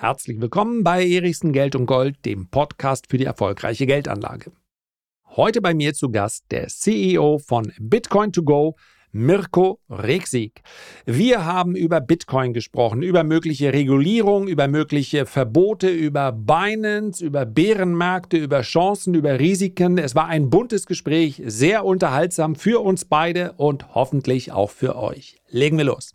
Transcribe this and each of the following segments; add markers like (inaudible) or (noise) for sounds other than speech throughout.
Herzlich willkommen bei Erichsen Geld und Gold, dem Podcast für die erfolgreiche Geldanlage. Heute bei mir zu Gast der CEO von Bitcoin 2 Go, Mirko Reksig. Wir haben über Bitcoin gesprochen, über mögliche Regulierung, über mögliche Verbote, über Binance, über Bärenmärkte, über Chancen, über Risiken. Es war ein buntes Gespräch, sehr unterhaltsam für uns beide und hoffentlich auch für euch. Legen wir los.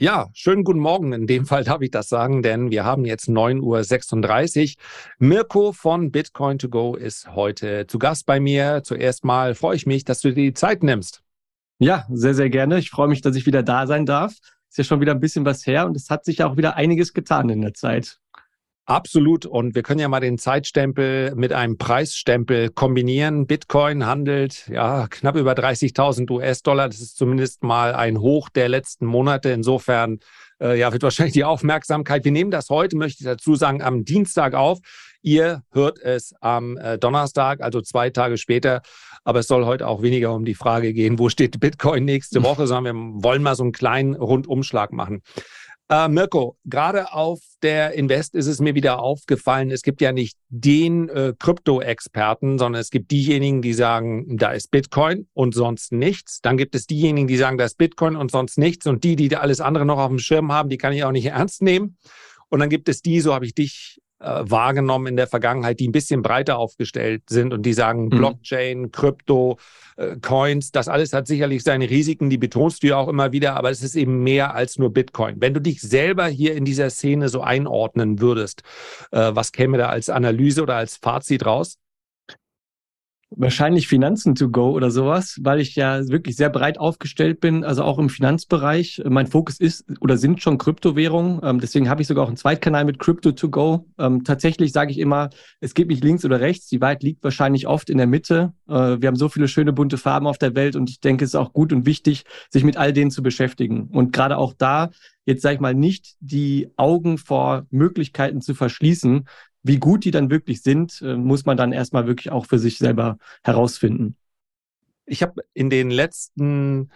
Ja, schönen guten Morgen. In dem Fall darf ich das sagen, denn wir haben jetzt 9.36 Uhr. Mirko von Bitcoin to go ist heute zu Gast bei mir. Zuerst mal freue ich mich, dass du dir die Zeit nimmst. Ja, sehr, sehr gerne. Ich freue mich, dass ich wieder da sein darf. Ist ja schon wieder ein bisschen was her und es hat sich auch wieder einiges getan in der Zeit. Absolut. Und wir können ja mal den Zeitstempel mit einem Preisstempel kombinieren. Bitcoin handelt ja knapp über 30.000 US-Dollar. Das ist zumindest mal ein Hoch der letzten Monate. Insofern äh, ja, wird wahrscheinlich die Aufmerksamkeit. Wir nehmen das heute, möchte ich dazu sagen, am Dienstag auf. Ihr hört es am äh, Donnerstag, also zwei Tage später. Aber es soll heute auch weniger um die Frage gehen, wo steht Bitcoin nächste (laughs) Woche, sondern wir wollen mal so einen kleinen Rundumschlag machen. Äh, Mirko, gerade auf der Invest ist es mir wieder aufgefallen, es gibt ja nicht den äh, Krypto-Experten, sondern es gibt diejenigen, die sagen, da ist Bitcoin und sonst nichts. Dann gibt es diejenigen, die sagen, da ist Bitcoin und sonst nichts. Und die, die alles andere noch auf dem Schirm haben, die kann ich auch nicht ernst nehmen. Und dann gibt es die, so habe ich dich wahrgenommen in der Vergangenheit, die ein bisschen breiter aufgestellt sind und die sagen, mhm. Blockchain, Krypto, äh, Coins, das alles hat sicherlich seine Risiken, die betonst du ja auch immer wieder, aber es ist eben mehr als nur Bitcoin. Wenn du dich selber hier in dieser Szene so einordnen würdest, äh, was käme da als Analyse oder als Fazit raus? Wahrscheinlich Finanzen to go oder sowas, weil ich ja wirklich sehr breit aufgestellt bin, also auch im Finanzbereich. Mein Fokus ist oder sind schon Kryptowährungen. Ähm, deswegen habe ich sogar auch einen Zweitkanal mit Crypto to go. Ähm, tatsächlich sage ich immer, es geht nicht links oder rechts. Die Wahrheit liegt wahrscheinlich oft in der Mitte. Äh, wir haben so viele schöne bunte Farben auf der Welt und ich denke, es ist auch gut und wichtig, sich mit all denen zu beschäftigen. Und gerade auch da jetzt sage ich mal nicht die Augen vor Möglichkeiten zu verschließen, wie gut die dann wirklich sind, äh, muss man dann erstmal wirklich auch für sich selber herausfinden. Ich habe in den letzten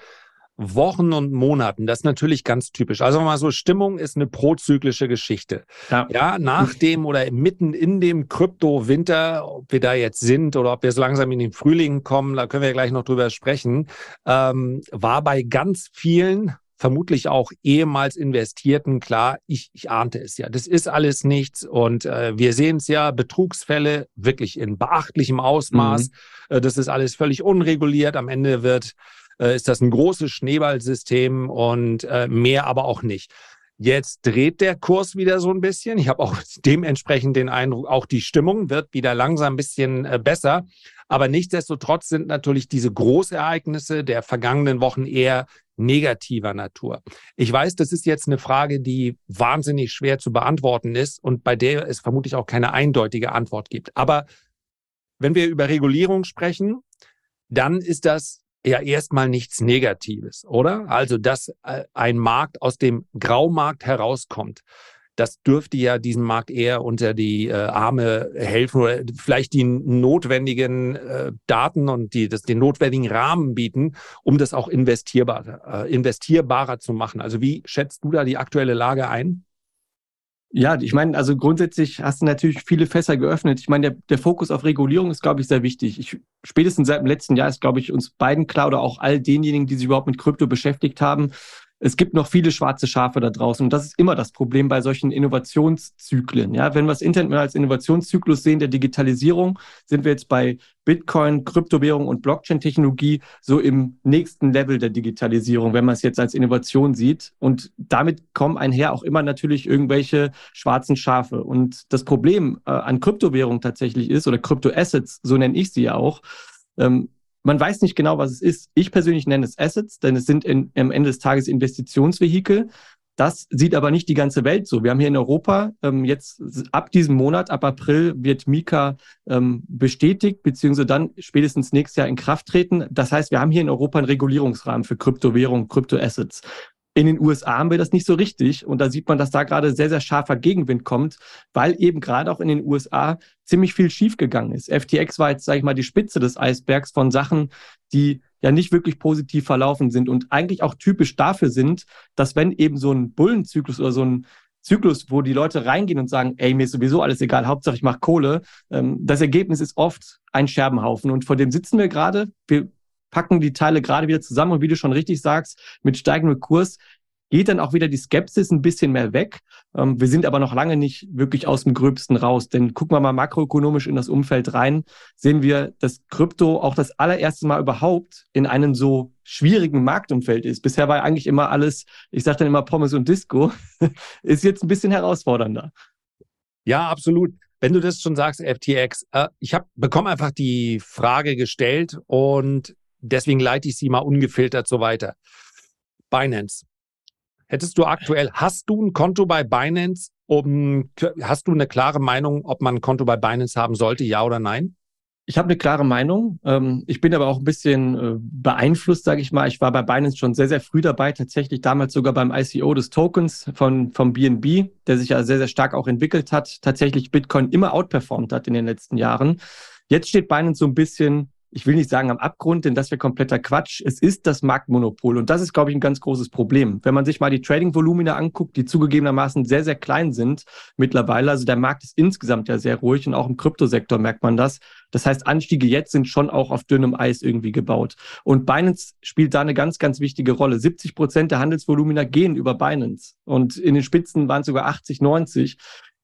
Wochen und Monaten, das ist natürlich ganz typisch. Also mal so, Stimmung ist eine prozyklische Geschichte. Ja, ja nach dem oder mitten in dem Krypto-Winter, ob wir da jetzt sind oder ob wir so langsam in den Frühling kommen, da können wir gleich noch drüber sprechen, ähm, war bei ganz vielen vermutlich auch ehemals Investierten klar, ich, ich ahnte es ja. Das ist alles nichts und äh, wir sehen es ja, Betrugsfälle wirklich in beachtlichem Ausmaß. Mhm. Äh, das ist alles völlig unreguliert. Am Ende wird, äh, ist das ein großes Schneeballsystem und äh, mehr aber auch nicht. Jetzt dreht der Kurs wieder so ein bisschen. Ich habe auch (laughs) dementsprechend den Eindruck, auch die Stimmung wird wieder langsam ein bisschen äh, besser. Aber nichtsdestotrotz sind natürlich diese Großereignisse der vergangenen Wochen eher negativer Natur. Ich weiß, das ist jetzt eine Frage, die wahnsinnig schwer zu beantworten ist und bei der es vermutlich auch keine eindeutige Antwort gibt. Aber wenn wir über Regulierung sprechen, dann ist das ja erstmal nichts Negatives, oder? Also, dass äh, ein Markt aus dem Graumarkt herauskommt das dürfte ja diesem Markt eher unter die äh, Arme helfen oder vielleicht die notwendigen äh, Daten und die, das, den notwendigen Rahmen bieten, um das auch investierbar, investierbarer zu machen. Also wie schätzt du da die aktuelle Lage ein? Ja, ich meine, also grundsätzlich hast du natürlich viele Fässer geöffnet. Ich meine, der, der Fokus auf Regulierung ist, glaube ich, sehr wichtig. Ich, spätestens seit dem letzten Jahr ist, glaube ich, uns beiden klar oder auch all denjenigen, die sich überhaupt mit Krypto beschäftigt haben, es gibt noch viele schwarze Schafe da draußen. Und das ist immer das Problem bei solchen Innovationszyklen. Ja, wenn wir das Internet als Innovationszyklus sehen der Digitalisierung, sind wir jetzt bei Bitcoin, Kryptowährung und Blockchain-Technologie so im nächsten Level der Digitalisierung, wenn man es jetzt als Innovation sieht. Und damit kommen einher auch immer natürlich irgendwelche schwarzen Schafe. Und das Problem äh, an Kryptowährung tatsächlich ist, oder Kryptoassets, so nenne ich sie ja auch, ähm, man weiß nicht genau, was es ist. Ich persönlich nenne es Assets, denn es sind in, am Ende des Tages Investitionsvehikel. Das sieht aber nicht die ganze Welt so. Wir haben hier in Europa ähm, jetzt ab diesem Monat, ab April, wird Mika ähm, bestätigt, beziehungsweise dann spätestens nächstes Jahr in Kraft treten. Das heißt, wir haben hier in Europa einen Regulierungsrahmen für Kryptowährungen, Kryptoassets. In den USA haben wir das nicht so richtig und da sieht man, dass da gerade sehr, sehr scharfer Gegenwind kommt, weil eben gerade auch in den USA ziemlich viel schiefgegangen ist. FTX war jetzt, sage ich mal, die Spitze des Eisbergs von Sachen, die ja nicht wirklich positiv verlaufen sind und eigentlich auch typisch dafür sind, dass wenn eben so ein Bullenzyklus oder so ein Zyklus, wo die Leute reingehen und sagen, ey, mir ist sowieso alles egal, Hauptsache ich mache Kohle. Ähm, das Ergebnis ist oft ein Scherbenhaufen und vor dem sitzen wir gerade. Wir packen die Teile gerade wieder zusammen und wie du schon richtig sagst, mit steigendem Kurs geht dann auch wieder die Skepsis ein bisschen mehr weg. Ähm, wir sind aber noch lange nicht wirklich aus dem Gröbsten raus. Denn gucken wir mal makroökonomisch in das Umfeld rein, sehen wir, dass Krypto auch das allererste Mal überhaupt in einem so schwierigen Marktumfeld ist. Bisher war eigentlich immer alles, ich sage dann immer Pommes und Disco, (laughs) ist jetzt ein bisschen herausfordernder. Ja, absolut. Wenn du das schon sagst, FTX, äh, ich habe bekomme einfach die Frage gestellt und deswegen leite ich sie mal ungefiltert so weiter. Binance. Hättest du aktuell, hast du ein Konto bei Binance? Um, hast du eine klare Meinung, ob man ein Konto bei Binance haben sollte, ja oder nein? Ich habe eine klare Meinung. Ähm, ich bin aber auch ein bisschen äh, beeinflusst, sage ich mal. Ich war bei Binance schon sehr, sehr früh dabei, tatsächlich damals sogar beim ICO des Tokens von, vom BNB, der sich ja sehr, sehr stark auch entwickelt hat, tatsächlich Bitcoin immer outperformt hat in den letzten Jahren. Jetzt steht Binance so ein bisschen ich will nicht sagen am Abgrund, denn das wäre kompletter Quatsch. Es ist das Marktmonopol und das ist, glaube ich, ein ganz großes Problem. Wenn man sich mal die Trading-Volumina anguckt, die zugegebenermaßen sehr, sehr klein sind mittlerweile, also der Markt ist insgesamt ja sehr ruhig und auch im Kryptosektor merkt man das. Das heißt, Anstiege jetzt sind schon auch auf dünnem Eis irgendwie gebaut. Und Binance spielt da eine ganz, ganz wichtige Rolle. 70 Prozent der Handelsvolumina gehen über Binance und in den Spitzen waren es sogar 80, 90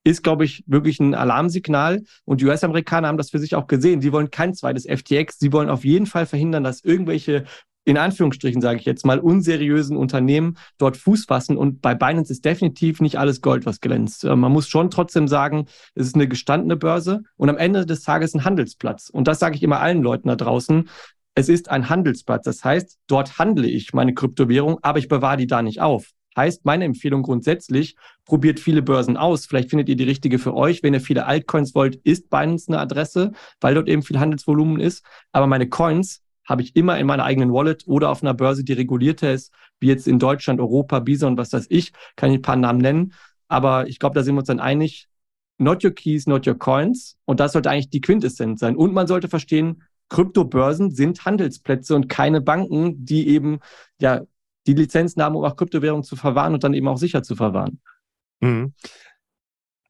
ist, glaube ich, wirklich ein Alarmsignal. Und die US-Amerikaner haben das für sich auch gesehen. Sie wollen kein zweites FTX. Sie wollen auf jeden Fall verhindern, dass irgendwelche in Anführungsstrichen sage ich jetzt mal, unseriösen Unternehmen dort Fuß fassen. Und bei Binance ist definitiv nicht alles Gold, was glänzt. Äh, man muss schon trotzdem sagen, es ist eine gestandene Börse und am Ende des Tages ein Handelsplatz. Und das sage ich immer allen Leuten da draußen. Es ist ein Handelsplatz. Das heißt, dort handle ich meine Kryptowährung, aber ich bewahre die da nicht auf. Heißt, meine Empfehlung grundsätzlich, probiert viele Börsen aus. Vielleicht findet ihr die richtige für euch. Wenn ihr viele Altcoins wollt, ist Binance eine Adresse, weil dort eben viel Handelsvolumen ist. Aber meine Coins habe ich immer in meiner eigenen Wallet oder auf einer Börse, die regulierter ist, wie jetzt in Deutschland, Europa, Bison, was weiß ich, kann ich ein paar Namen nennen. Aber ich glaube, da sind wir uns dann einig. Not your keys, not your coins. Und das sollte eigentlich die Quintessenz sein. Und man sollte verstehen, Kryptobörsen sind Handelsplätze und keine Banken, die eben ja die Lizenzen haben, um auch Kryptowährungen zu verwahren und dann eben auch sicher zu verwahren. Mhm.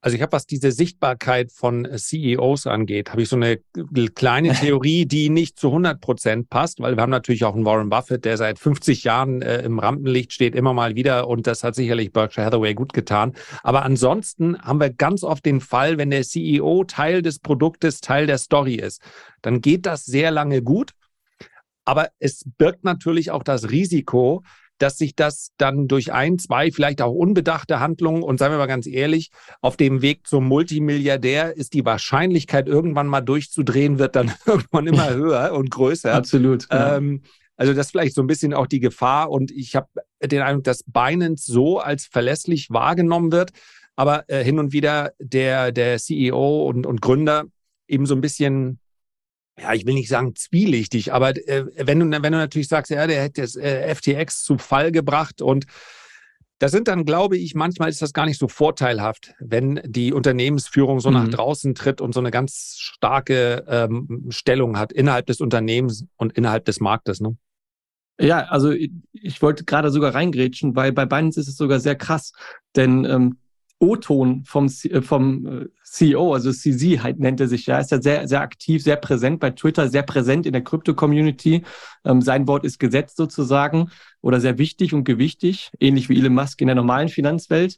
Also ich habe, was diese Sichtbarkeit von CEOs angeht, habe ich so eine kleine (laughs) Theorie, die nicht zu 100 Prozent passt, weil wir haben natürlich auch einen Warren Buffett, der seit 50 Jahren äh, im Rampenlicht steht, immer mal wieder und das hat sicherlich Berkshire Hathaway gut getan. Aber ansonsten haben wir ganz oft den Fall, wenn der CEO Teil des Produktes, Teil der Story ist, dann geht das sehr lange gut. Aber es birgt natürlich auch das Risiko, dass sich das dann durch ein, zwei, vielleicht auch unbedachte Handlungen und seien wir mal ganz ehrlich, auf dem Weg zum Multimilliardär ist die Wahrscheinlichkeit, irgendwann mal durchzudrehen, wird dann (laughs) irgendwann immer höher und größer. Absolut. Genau. Ähm, also das ist vielleicht so ein bisschen auch die Gefahr und ich habe den Eindruck, dass Binance so als verlässlich wahrgenommen wird, aber äh, hin und wieder der, der CEO und, und Gründer eben so ein bisschen ja, ich will nicht sagen zwielichtig, aber äh, wenn, du, wenn du natürlich sagst, ja, der hätte das äh, FTX zu Fall gebracht und das sind dann, glaube ich, manchmal ist das gar nicht so vorteilhaft, wenn die Unternehmensführung so mhm. nach draußen tritt und so eine ganz starke ähm, Stellung hat innerhalb des Unternehmens und innerhalb des Marktes. Ne? Ja, also ich, ich wollte gerade sogar reingrätschen, weil bei Binance ist es sogar sehr krass, denn ähm, O-Ton vom, äh, vom äh, CEO, also CZ halt nennt er sich, ja, ist ja sehr, sehr aktiv, sehr präsent bei Twitter, sehr präsent in der Krypto-Community. Ähm, sein Wort ist Gesetz sozusagen oder sehr wichtig und gewichtig, ähnlich wie Elon Musk in der normalen Finanzwelt.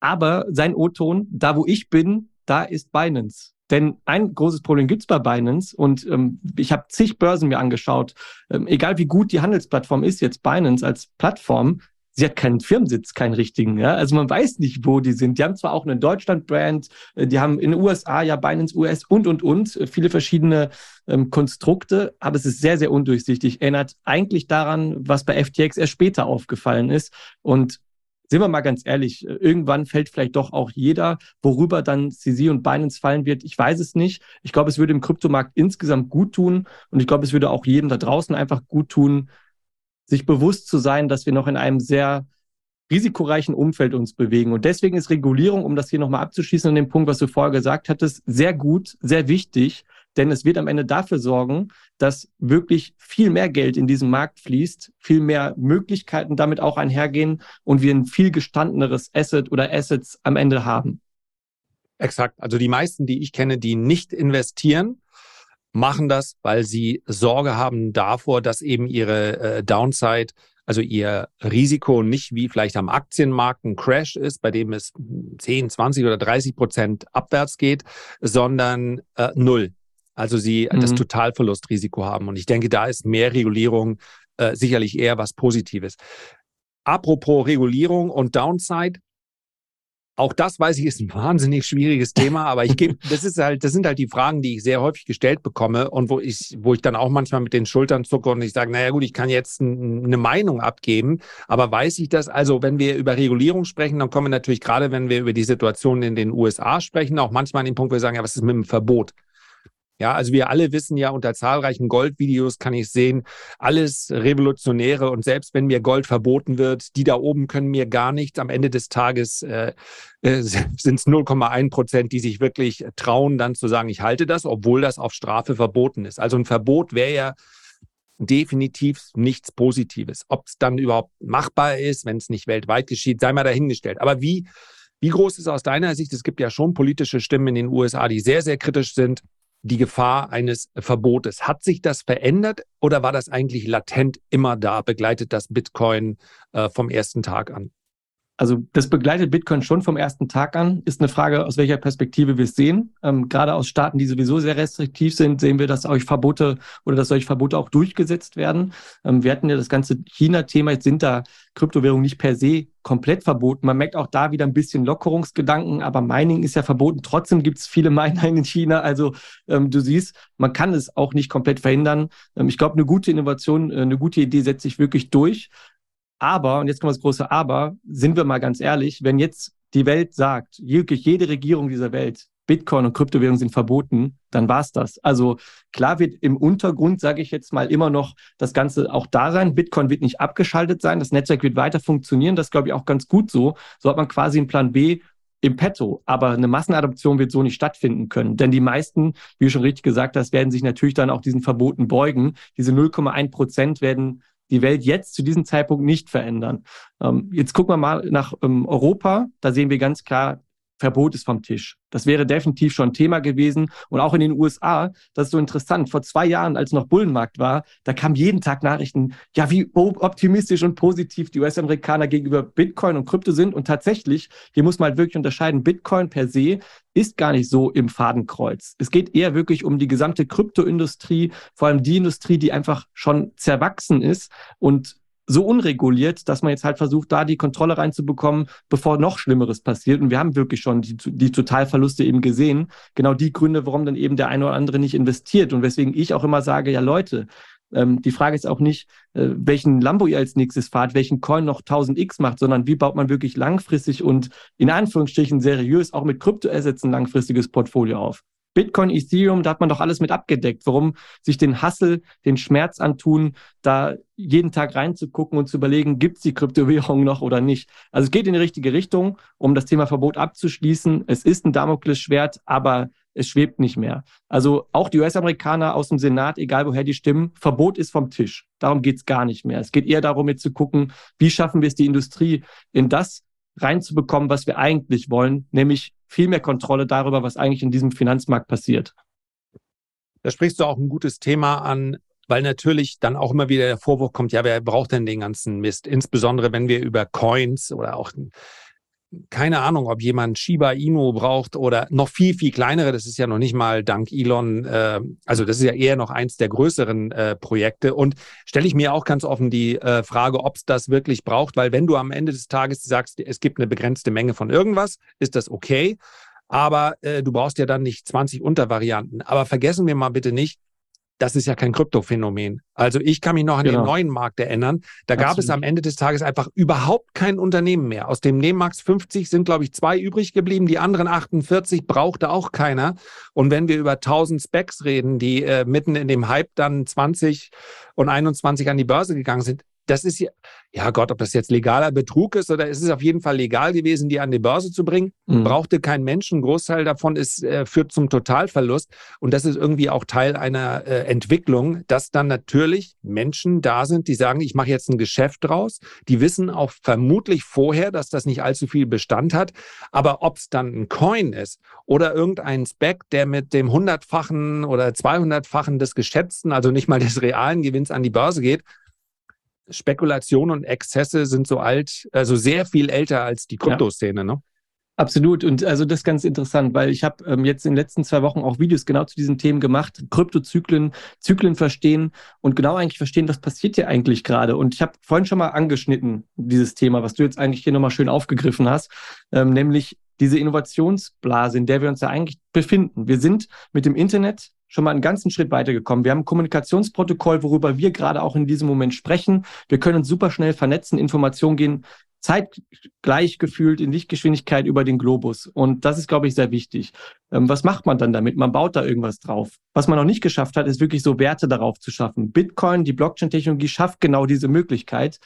Aber sein O-Ton, da wo ich bin, da ist Binance. Denn ein großes Problem gibt's bei Binance und ähm, ich habe zig Börsen mir angeschaut. Ähm, egal wie gut die Handelsplattform ist, jetzt Binance als Plattform, sie hat keinen Firmensitz, keinen richtigen. Ja? Also man weiß nicht, wo die sind. Die haben zwar auch eine Deutschland-Brand, äh, die haben in den USA ja Binance US und, und, und, äh, viele verschiedene ähm, Konstrukte, aber es ist sehr, sehr undurchsichtig. Erinnert eigentlich daran, was bei FTX erst später aufgefallen ist. Und sind wir mal ganz ehrlich, äh, irgendwann fällt vielleicht doch auch jeder, worüber dann CZ und Binance fallen wird. Ich weiß es nicht. Ich glaube, es würde im Kryptomarkt insgesamt gut tun und ich glaube, es würde auch jedem da draußen einfach gut tun, sich bewusst zu sein, dass wir noch in einem sehr risikoreichen Umfeld uns bewegen. Und deswegen ist Regulierung, um das hier nochmal abzuschließen an dem Punkt, was du vorher gesagt hattest, sehr gut, sehr wichtig. denn es wird am Ende dafür sorgen, dass wirklich viel mehr Geld in diesen Markt fließt, viel mehr Möglichkeiten damit auch einhergehen und wir ein viel gestandeneres Asset oder Assets am Ende haben. Exakt. Also die meisten, die ich kenne, die nicht investieren, machen das, weil sie Sorge haben davor, dass eben ihre äh, Downside, also ihr Risiko nicht wie vielleicht am Aktienmarkt ein Crash ist, bei dem es 10, 20 oder 30 Prozent abwärts geht, sondern äh, null. Also sie mhm. das Totalverlustrisiko haben. Und ich denke, da ist mehr Regulierung äh, sicherlich eher was Positives. Apropos Regulierung und Downside, auch das weiß ich, ist ein wahnsinnig schwieriges Thema, aber ich gebe, (laughs) das ist halt, das sind halt die Fragen, die ich sehr häufig gestellt bekomme und wo ich, wo ich dann auch manchmal mit den Schultern zucke und ich sage, naja gut, ich kann jetzt eine Meinung abgeben, aber weiß ich das? Also, wenn wir über Regulierung sprechen, dann kommen wir natürlich gerade, wenn wir über die Situation in den USA sprechen, auch manchmal an den Punkt, wo wir sagen, ja, was ist mit dem Verbot? Ja, also wir alle wissen ja, unter zahlreichen Goldvideos kann ich sehen, alles Revolutionäre und selbst wenn mir Gold verboten wird, die da oben können mir gar nichts. Am Ende des Tages äh, äh, sind es 0,1 Prozent, die sich wirklich trauen, dann zu sagen, ich halte das, obwohl das auf Strafe verboten ist. Also ein Verbot wäre ja definitiv nichts Positives. Ob es dann überhaupt machbar ist, wenn es nicht weltweit geschieht, sei mal dahingestellt. Aber wie, wie groß ist aus deiner Sicht, es gibt ja schon politische Stimmen in den USA, die sehr, sehr kritisch sind, die Gefahr eines Verbotes. Hat sich das verändert oder war das eigentlich latent immer da? Begleitet das Bitcoin äh, vom ersten Tag an? Also das begleitet Bitcoin schon vom ersten Tag an. Ist eine Frage, aus welcher Perspektive wir es sehen. Ähm, gerade aus Staaten, die sowieso sehr restriktiv sind, sehen wir, dass euch Verbote oder dass solche Verbote auch durchgesetzt werden. Ähm, wir hatten ja das ganze China-Thema. Jetzt sind da Kryptowährungen nicht per se komplett verboten. Man merkt auch da wieder ein bisschen Lockerungsgedanken, aber Mining ist ja verboten. Trotzdem gibt es viele Miner in China. Also ähm, du siehst, man kann es auch nicht komplett verhindern. Ähm, ich glaube, eine gute Innovation, äh, eine gute Idee setzt sich wirklich durch. Aber, und jetzt kommt das große Aber, sind wir mal ganz ehrlich, wenn jetzt die Welt sagt, wirklich jede Regierung dieser Welt, Bitcoin und Kryptowährungen sind verboten, dann war's das. Also klar wird im Untergrund, sage ich jetzt mal, immer noch das Ganze auch da sein. Bitcoin wird nicht abgeschaltet sein, das Netzwerk wird weiter funktionieren. Das glaube ich auch ganz gut so. So hat man quasi einen Plan B im Petto. Aber eine Massenadoption wird so nicht stattfinden können. Denn die meisten, wie du schon richtig gesagt hast, werden sich natürlich dann auch diesen Verboten beugen. Diese 0,1 Prozent werden die Welt jetzt zu diesem Zeitpunkt nicht verändern. Ähm, jetzt gucken wir mal nach ähm, Europa. Da sehen wir ganz klar, Verbot ist vom Tisch. Das wäre definitiv schon Thema gewesen. Und auch in den USA, das ist so interessant. Vor zwei Jahren, als noch Bullenmarkt war, da kamen jeden Tag Nachrichten, ja, wie optimistisch und positiv die US-Amerikaner gegenüber Bitcoin und Krypto sind. Und tatsächlich, hier muss man halt wirklich unterscheiden, Bitcoin per se ist gar nicht so im Fadenkreuz. Es geht eher wirklich um die gesamte Kryptoindustrie, vor allem die Industrie, die einfach schon zerwachsen ist und so unreguliert, dass man jetzt halt versucht, da die Kontrolle reinzubekommen, bevor noch Schlimmeres passiert. Und wir haben wirklich schon die, die Totalverluste eben gesehen. Genau die Gründe, warum dann eben der eine oder andere nicht investiert. Und weswegen ich auch immer sage, ja Leute, ähm, die Frage ist auch nicht, äh, welchen Lambo ihr als nächstes fahrt, welchen Coin noch 1000x macht, sondern wie baut man wirklich langfristig und in Anführungsstrichen seriös auch mit Kryptoassets ein langfristiges Portfolio auf. Bitcoin, Ethereum, da hat man doch alles mit abgedeckt. Warum sich den Hassel, den Schmerz antun, da jeden Tag reinzugucken und zu überlegen, gibt es die Kryptowährung noch oder nicht? Also es geht in die richtige Richtung, um das Thema Verbot abzuschließen. Es ist ein Damoklesschwert, aber es schwebt nicht mehr. Also auch die US-Amerikaner aus dem Senat, egal woher die stimmen, Verbot ist vom Tisch. Darum geht es gar nicht mehr. Es geht eher darum, jetzt zu gucken, wie schaffen wir es, die Industrie in das reinzubekommen, was wir eigentlich wollen, nämlich viel mehr Kontrolle darüber, was eigentlich in diesem Finanzmarkt passiert. Da sprichst du auch ein gutes Thema an, weil natürlich dann auch immer wieder der Vorwurf kommt, ja, wer braucht denn den ganzen Mist? Insbesondere wenn wir über Coins oder auch keine Ahnung, ob jemand Shiba Inu braucht oder noch viel, viel kleinere. Das ist ja noch nicht mal dank Elon, äh, also das ist ja eher noch eins der größeren äh, Projekte. Und stelle ich mir auch ganz offen die äh, Frage, ob es das wirklich braucht, weil wenn du am Ende des Tages sagst, es gibt eine begrenzte Menge von irgendwas, ist das okay. Aber äh, du brauchst ja dann nicht 20 Untervarianten. Aber vergessen wir mal bitte nicht, das ist ja kein Kryptophänomen. Also ich kann mich noch an genau. den neuen Markt erinnern. Da Absolut. gab es am Ende des Tages einfach überhaupt kein Unternehmen mehr. Aus dem Nebenmarkt 50 sind, glaube ich, zwei übrig geblieben. Die anderen 48 brauchte auch keiner. Und wenn wir über 1000 Specs reden, die äh, mitten in dem Hype dann 20 und 21 an die Börse gegangen sind, das ist ja, ja Gott, ob das jetzt legaler Betrug ist oder es ist auf jeden Fall legal gewesen, die an die Börse zu bringen. Mhm. Brauchte kein Mensch. Ein Großteil davon ist, äh, führt zum Totalverlust. Und das ist irgendwie auch Teil einer äh, Entwicklung, dass dann natürlich Menschen da sind, die sagen, ich mache jetzt ein Geschäft draus. Die wissen auch vermutlich vorher, dass das nicht allzu viel Bestand hat. Aber ob es dann ein Coin ist oder irgendein Spec, der mit dem hundertfachen oder zweihundertfachen des Geschätzten, also nicht mal des realen Gewinns an die Börse geht, Spekulation und Exzesse sind so alt, also sehr viel älter als die Kryptoszene, ja. ne? Absolut. Und also das ist ganz interessant, weil ich habe ähm, jetzt in den letzten zwei Wochen auch Videos genau zu diesen Themen gemacht, Kryptozyklen, Zyklen verstehen und genau eigentlich verstehen, was passiert hier eigentlich gerade. Und ich habe vorhin schon mal angeschnitten, dieses Thema, was du jetzt eigentlich hier nochmal schön aufgegriffen hast, ähm, nämlich diese Innovationsblase, in der wir uns ja eigentlich befinden. Wir sind mit dem Internet schon mal einen ganzen Schritt weitergekommen. Wir haben ein Kommunikationsprotokoll, worüber wir gerade auch in diesem Moment sprechen. Wir können uns super schnell vernetzen, Informationen gehen zeitgleich gefühlt in Lichtgeschwindigkeit über den Globus. Und das ist, glaube ich, sehr wichtig. Ähm, was macht man dann damit? Man baut da irgendwas drauf. Was man noch nicht geschafft hat, ist wirklich so Werte darauf zu schaffen. Bitcoin, die Blockchain-Technologie schafft genau diese Möglichkeit.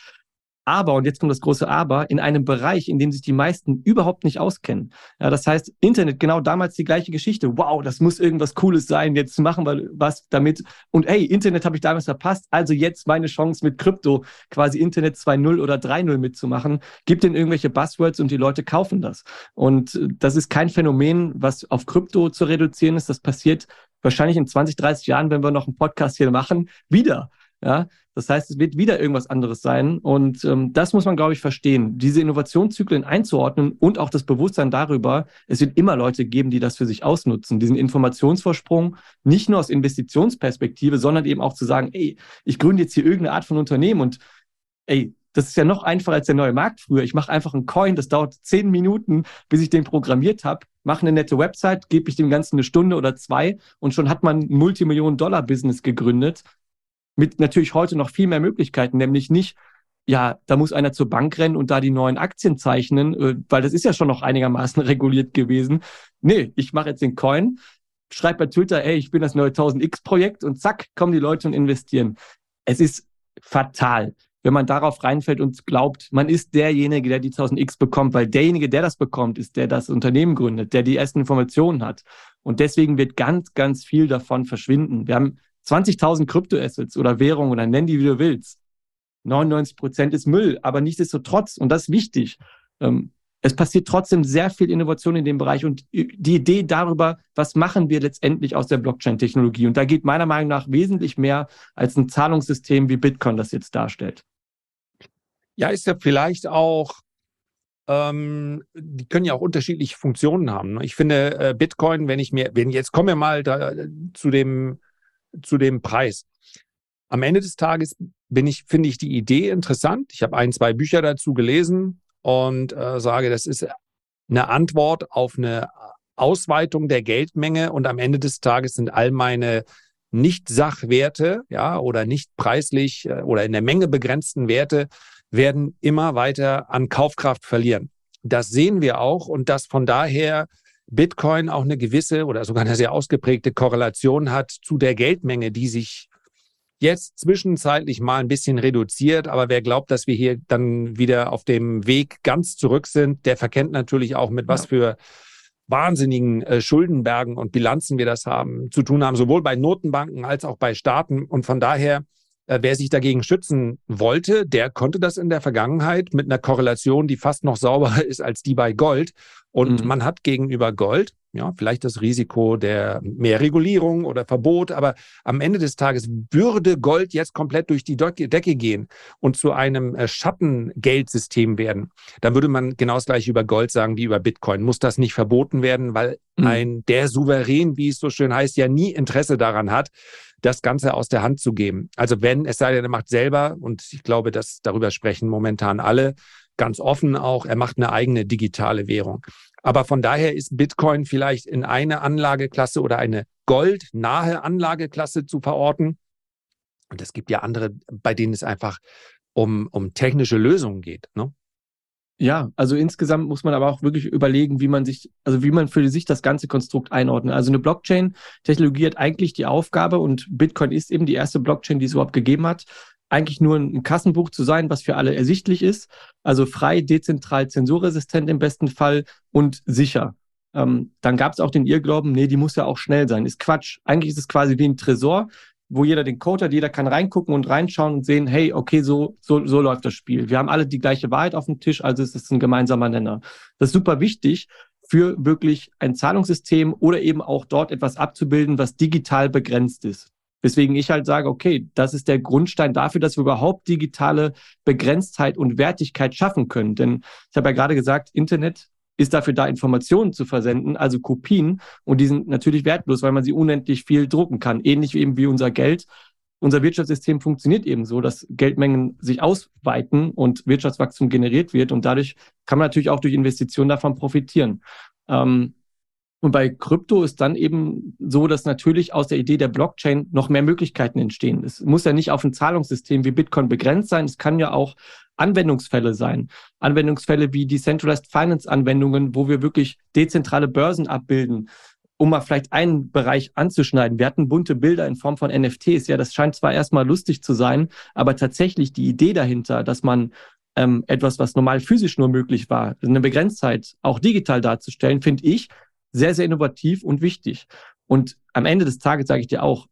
Aber, und jetzt kommt das große Aber, in einem Bereich, in dem sich die meisten überhaupt nicht auskennen. Ja, das heißt, Internet, genau damals die gleiche Geschichte. Wow, das muss irgendwas Cooles sein, jetzt machen wir was damit. Und hey, Internet habe ich damals verpasst, also jetzt meine Chance mit Krypto, quasi Internet 2.0 oder 3.0 mitzumachen. Gibt denn irgendwelche Buzzwords und die Leute kaufen das. Und das ist kein Phänomen, was auf Krypto zu reduzieren ist. Das passiert wahrscheinlich in 20, 30 Jahren, wenn wir noch einen Podcast hier machen, wieder. Ja, das heißt, es wird wieder irgendwas anderes sein. Und ähm, das muss man, glaube ich, verstehen. Diese Innovationszyklen einzuordnen und auch das Bewusstsein darüber, es wird immer Leute geben, die das für sich ausnutzen. Diesen Informationsvorsprung nicht nur aus Investitionsperspektive, sondern eben auch zu sagen, ey, ich gründe jetzt hier irgendeine Art von Unternehmen und ey, das ist ja noch einfacher als der neue Markt früher. Ich mache einfach einen Coin, das dauert zehn Minuten, bis ich den programmiert habe, mache eine nette Website, gebe ich dem Ganzen eine Stunde oder zwei und schon hat man ein Multimillionen-Dollar-Business gegründet mit natürlich heute noch viel mehr Möglichkeiten, nämlich nicht, ja, da muss einer zur Bank rennen und da die neuen Aktien zeichnen, äh, weil das ist ja schon noch einigermaßen (laughs) reguliert gewesen. Nee, ich mache jetzt den Coin, schreibe bei Twitter, ey, ich bin das neue 1000x-Projekt und zack, kommen die Leute und investieren. Es ist fatal, wenn man darauf reinfällt und glaubt, man ist derjenige, der die 1000x bekommt, weil derjenige, der das bekommt, ist der das Unternehmen gründet, der die ersten Informationen hat. Und deswegen wird ganz, ganz viel davon verschwinden. Wir haben 20.000 Kryptoassets oder Währungen oder nenn die, wie du willst. 99 Prozent ist Müll, aber nichtsdestotrotz, und das ist wichtig, ähm, es passiert trotzdem sehr viel Innovation in dem Bereich und die Idee darüber, was machen wir letztendlich aus der Blockchain-Technologie. Und da geht meiner Meinung nach wesentlich mehr als ein Zahlungssystem wie Bitcoin das jetzt darstellt. Ja, ist ja vielleicht auch, ähm, die können ja auch unterschiedliche Funktionen haben. Ne? Ich finde äh, Bitcoin, wenn ich mir, wenn jetzt kommen wir mal da, zu dem zu dem Preis. Am Ende des Tages bin ich, finde ich die Idee interessant. Ich habe ein, zwei Bücher dazu gelesen und äh, sage, das ist eine Antwort auf eine Ausweitung der Geldmenge und am Ende des Tages sind all meine nicht-Sachwerte, ja, oder nicht preislich äh, oder in der Menge begrenzten Werte werden immer weiter an Kaufkraft verlieren. Das sehen wir auch und das von daher Bitcoin auch eine gewisse oder sogar eine sehr ausgeprägte Korrelation hat zu der Geldmenge, die sich jetzt zwischenzeitlich mal ein bisschen reduziert. Aber wer glaubt, dass wir hier dann wieder auf dem Weg ganz zurück sind, der verkennt natürlich auch, mit was für wahnsinnigen äh, Schuldenbergen und Bilanzen wir das haben, zu tun haben, sowohl bei Notenbanken als auch bei Staaten. Und von daher wer sich dagegen schützen wollte, der konnte das in der Vergangenheit mit einer Korrelation, die fast noch sauberer (laughs) ist als die bei Gold. Und mhm. man hat gegenüber Gold, ja, vielleicht das Risiko der mehr Regulierung oder Verbot, aber am Ende des Tages würde Gold jetzt komplett durch die Decke gehen und zu einem äh, Schattengeldsystem werden. Dann würde man genau das gleiche über Gold sagen wie über Bitcoin. Muss das nicht verboten werden, weil mhm. ein der Souverän, wie es so schön heißt, ja nie Interesse daran hat, das Ganze aus der Hand zu geben. Also wenn, es sei denn, er macht selber, und ich glaube, dass darüber sprechen momentan alle, ganz offen auch, er macht eine eigene digitale Währung. Aber von daher ist Bitcoin vielleicht in eine Anlageklasse oder eine goldnahe Anlageklasse zu verorten. Und es gibt ja andere, bei denen es einfach um, um technische Lösungen geht. Ne? Ja, also insgesamt muss man aber auch wirklich überlegen, wie man sich, also wie man für sich das ganze Konstrukt einordnet. Also eine Blockchain-Technologie hat eigentlich die Aufgabe und Bitcoin ist eben die erste Blockchain, die es überhaupt gegeben hat, eigentlich nur ein Kassenbuch zu sein, was für alle ersichtlich ist. Also frei, dezentral, zensurresistent im besten Fall und sicher. Ähm, dann gab es auch den Irrglauben, nee, die muss ja auch schnell sein. Ist Quatsch. Eigentlich ist es quasi wie ein Tresor, wo jeder den Code hat, jeder kann reingucken und reinschauen und sehen, hey, okay, so, so, so läuft das Spiel. Wir haben alle die gleiche Wahrheit auf dem Tisch, also ist es ein gemeinsamer Nenner. Das ist super wichtig für wirklich ein Zahlungssystem oder eben auch dort etwas abzubilden, was digital begrenzt ist. Weswegen ich halt sage, okay, das ist der Grundstein dafür, dass wir überhaupt digitale Begrenztheit und Wertigkeit schaffen können. Denn ich habe ja gerade gesagt, Internet ist dafür da, Informationen zu versenden, also Kopien. Und die sind natürlich wertlos, weil man sie unendlich viel drucken kann. Ähnlich eben wie unser Geld. Unser Wirtschaftssystem funktioniert eben so, dass Geldmengen sich ausweiten und Wirtschaftswachstum generiert wird. Und dadurch kann man natürlich auch durch Investitionen davon profitieren. Ähm, und bei Krypto ist dann eben so, dass natürlich aus der Idee der Blockchain noch mehr Möglichkeiten entstehen. Es muss ja nicht auf ein Zahlungssystem wie Bitcoin begrenzt sein. Es kann ja auch Anwendungsfälle sein. Anwendungsfälle wie Decentralized Finance Anwendungen, wo wir wirklich dezentrale Börsen abbilden, um mal vielleicht einen Bereich anzuschneiden. Wir hatten bunte Bilder in Form von NFTs. Ja, das scheint zwar erstmal lustig zu sein, aber tatsächlich die Idee dahinter, dass man ähm, etwas, was normal physisch nur möglich war, eine Begrenztheit auch digital darzustellen, finde ich sehr, sehr innovativ und wichtig. Und am Ende des Tages sage ich dir auch,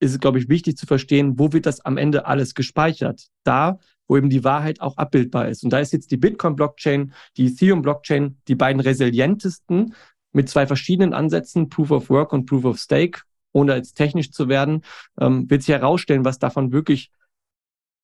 ist es, glaube ich, wichtig zu verstehen, wo wird das am Ende alles gespeichert? Da, wo eben die Wahrheit auch abbildbar ist. Und da ist jetzt die Bitcoin-Blockchain, die Ethereum-Blockchain, die beiden resilientesten mit zwei verschiedenen Ansätzen, Proof of Work und Proof of Stake, ohne jetzt technisch zu werden, ähm, wird sich herausstellen, was davon wirklich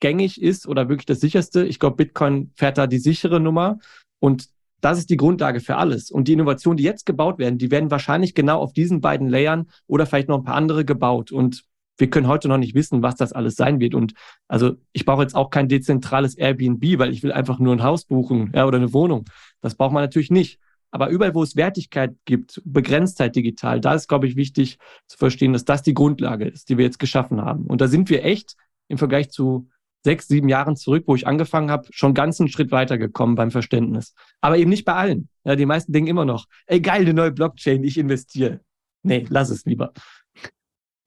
gängig ist oder wirklich das sicherste. Ich glaube, Bitcoin fährt da die sichere Nummer und das ist die Grundlage für alles. Und die Innovationen, die jetzt gebaut werden, die werden wahrscheinlich genau auf diesen beiden Layern oder vielleicht noch ein paar andere gebaut. Und wir können heute noch nicht wissen, was das alles sein wird. Und also ich brauche jetzt auch kein dezentrales Airbnb, weil ich will einfach nur ein Haus buchen ja, oder eine Wohnung. Das braucht man natürlich nicht. Aber überall, wo es Wertigkeit gibt, Begrenztheit digital, da ist, glaube ich, wichtig zu verstehen, dass das die Grundlage ist, die wir jetzt geschaffen haben. Und da sind wir echt im Vergleich zu sechs, sieben Jahren zurück, wo ich angefangen habe, schon ganz einen Schritt weitergekommen beim Verständnis. Aber eben nicht bei allen. Ja, die meisten denken immer noch, ey geil, eine neue Blockchain, ich investiere. Nee, lass es lieber.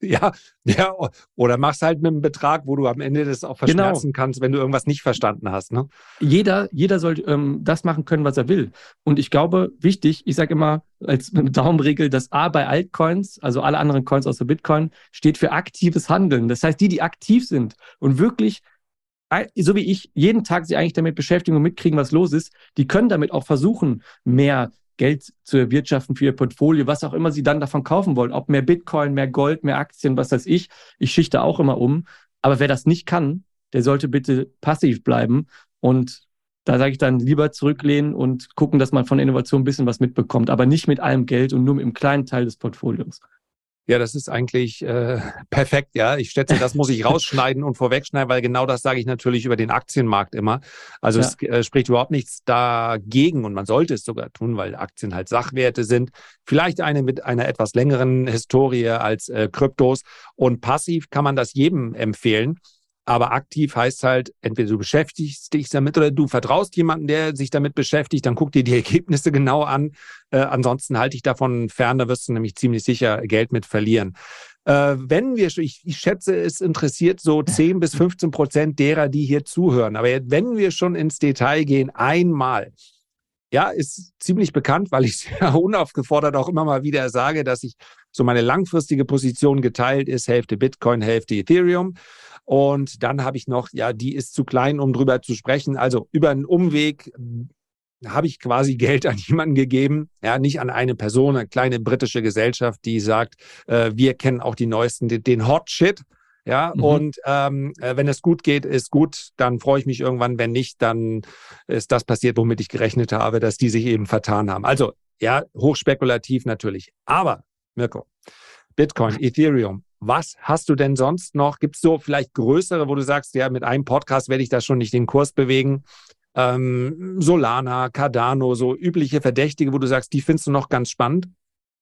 Ja, ja, oder machst halt mit einem Betrag, wo du am Ende das auch genau. verschmerzen genau. kannst, wenn du irgendwas nicht verstanden hast. Ne? Jeder, jeder soll ähm, das machen können, was er will. Und ich glaube, wichtig, ich sage immer als (laughs) Daumenregel, das A bei Altcoins, also alle anderen Coins außer Bitcoin, steht für aktives Handeln. Das heißt, die, die aktiv sind und wirklich so wie ich, jeden Tag sich eigentlich damit beschäftigen und mitkriegen, was los ist, die können damit auch versuchen, mehr Geld zu erwirtschaften für ihr Portfolio, was auch immer sie dann davon kaufen wollen. Ob mehr Bitcoin, mehr Gold, mehr Aktien, was weiß ich. Ich schichte auch immer um. Aber wer das nicht kann, der sollte bitte passiv bleiben. Und da sage ich dann lieber zurücklehnen und gucken, dass man von Innovation ein bisschen was mitbekommt, aber nicht mit allem Geld und nur mit einem kleinen Teil des Portfolios. Ja, das ist eigentlich äh, (laughs) perfekt. Ja, ich schätze, das muss ich (laughs) rausschneiden und vorwegschneiden, weil genau das sage ich natürlich über den Aktienmarkt immer. Also ja. es äh, spricht überhaupt nichts dagegen und man sollte es sogar tun, weil Aktien halt Sachwerte sind. Vielleicht eine mit einer etwas längeren Historie als äh, Kryptos und passiv kann man das jedem empfehlen. Aber aktiv heißt halt, entweder du beschäftigst dich damit oder du vertraust jemanden, der sich damit beschäftigt, dann guck dir die (laughs) Ergebnisse genau an. Äh, ansonsten halte ich davon fern, da wirst du nämlich ziemlich sicher Geld mit verlieren. Äh, wenn wir, ich, ich schätze, es interessiert so (laughs) 10 bis 15 Prozent derer, die hier zuhören. Aber wenn wir schon ins Detail gehen, einmal, ja, ist ziemlich bekannt, weil ich es (laughs) ja unaufgefordert auch immer mal wieder sage, dass ich so meine langfristige Position geteilt ist, Hälfte Bitcoin, Hälfte Ethereum. Und dann habe ich noch, ja, die ist zu klein, um drüber zu sprechen. Also über einen Umweg hm, habe ich quasi (laughs) Geld an jemanden gegeben, ja, nicht an eine Person, eine kleine britische Gesellschaft, die sagt, äh, wir kennen auch die neuesten, den, den Hot Shit. Ja, mhm. und ähm, äh, wenn es gut geht, ist gut, dann freue ich mich irgendwann. Wenn nicht, dann ist das passiert, womit ich gerechnet habe, dass die sich eben vertan haben. Also, ja, hochspekulativ natürlich. Aber, Mirko, Bitcoin, Ethereum, was hast du denn sonst noch? Gibt es so vielleicht größere, wo du sagst, ja, mit einem Podcast werde ich da schon nicht den Kurs bewegen? Ähm, Solana, Cardano, so übliche Verdächtige, wo du sagst, die findest du noch ganz spannend?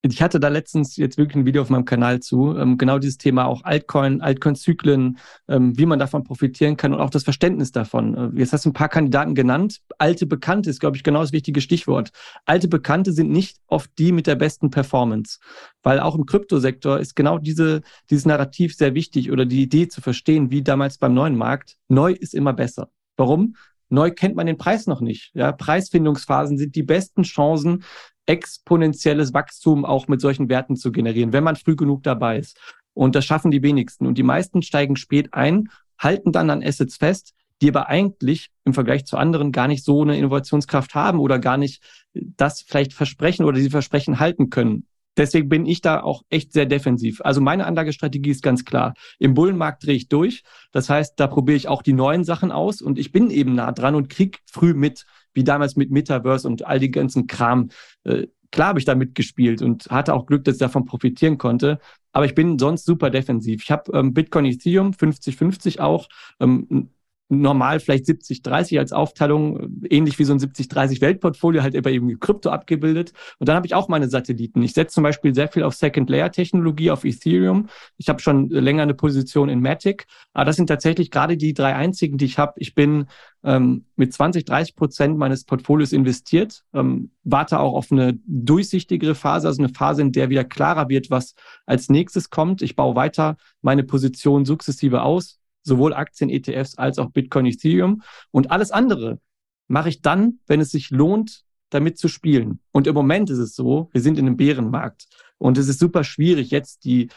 Ich hatte da letztens jetzt wirklich ein Video auf meinem Kanal zu, ähm, genau dieses Thema auch Altcoin, Altcoin-Zyklen, ähm, wie man davon profitieren kann und auch das Verständnis davon. Äh, jetzt hast du ein paar Kandidaten genannt. Alte Bekannte ist, glaube ich, genau das wichtige Stichwort. Alte Bekannte sind nicht oft die mit der besten Performance, weil auch im Kryptosektor ist genau diese, dieses Narrativ sehr wichtig oder die Idee zu verstehen, wie damals beim neuen Markt. Neu ist immer besser. Warum? Neu kennt man den Preis noch nicht. Ja, Preisfindungsphasen sind die besten Chancen, exponentielles Wachstum auch mit solchen Werten zu generieren, wenn man früh genug dabei ist. Und das schaffen die wenigsten. Und die meisten steigen spät ein, halten dann an Assets fest, die aber eigentlich im Vergleich zu anderen gar nicht so eine Innovationskraft haben oder gar nicht das vielleicht versprechen oder diese Versprechen halten können. Deswegen bin ich da auch echt sehr defensiv. Also meine Anlagestrategie ist ganz klar. Im Bullenmarkt drehe ich durch. Das heißt, da probiere ich auch die neuen Sachen aus und ich bin eben nah dran und krieg früh mit, wie damals mit Metaverse und all die ganzen Kram. Äh, klar habe ich da mitgespielt und hatte auch Glück, dass ich davon profitieren konnte. Aber ich bin sonst super defensiv. Ich habe ähm, Bitcoin Ethereum 50-50 auch. Ähm, normal vielleicht 70-30 als Aufteilung, ähnlich wie so ein 70-30 Weltportfolio, halt über eben Krypto abgebildet. Und dann habe ich auch meine Satelliten. Ich setze zum Beispiel sehr viel auf Second-Layer-Technologie, auf Ethereum. Ich habe schon länger eine Position in Matic. Aber das sind tatsächlich gerade die drei einzigen, die ich habe. Ich bin ähm, mit 20, 30 Prozent meines Portfolios investiert, ähm, warte auch auf eine durchsichtigere Phase, also eine Phase, in der wieder klarer wird, was als nächstes kommt. Ich baue weiter meine Position sukzessive aus, sowohl Aktien, ETFs als auch Bitcoin, Ethereum. Und alles andere mache ich dann, wenn es sich lohnt, damit zu spielen. Und im Moment ist es so, wir sind in einem Bärenmarkt. Und es ist super schwierig, jetzt die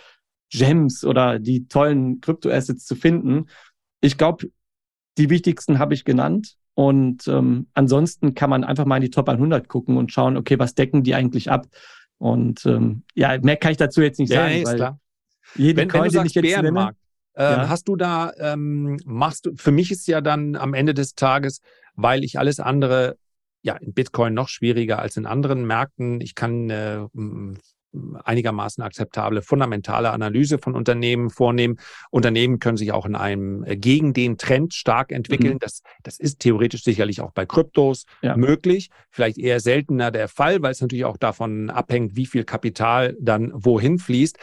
Gems oder die tollen Kryptoassets zu finden. Ich glaube, die wichtigsten habe ich genannt. Und ähm, ansonsten kann man einfach mal in die Top 100 gucken und schauen, okay, was decken die eigentlich ab? Und ähm, ja, mehr kann ich dazu jetzt nicht ja, sagen. Ist klar. Jede wenn, Coin, wenn du sagst Bärenmarkt, ähm, ja. Hast du da, ähm, machst du, für mich ist ja dann am Ende des Tages, weil ich alles andere, ja, in Bitcoin noch schwieriger als in anderen Märkten. Ich kann äh, einigermaßen akzeptable fundamentale Analyse von Unternehmen vornehmen. Unternehmen können sich auch in einem äh, gegen den Trend stark entwickeln. Mhm. Das, das ist theoretisch sicherlich auch bei Kryptos ja. möglich. Vielleicht eher seltener der Fall, weil es natürlich auch davon abhängt, wie viel Kapital dann wohin fließt.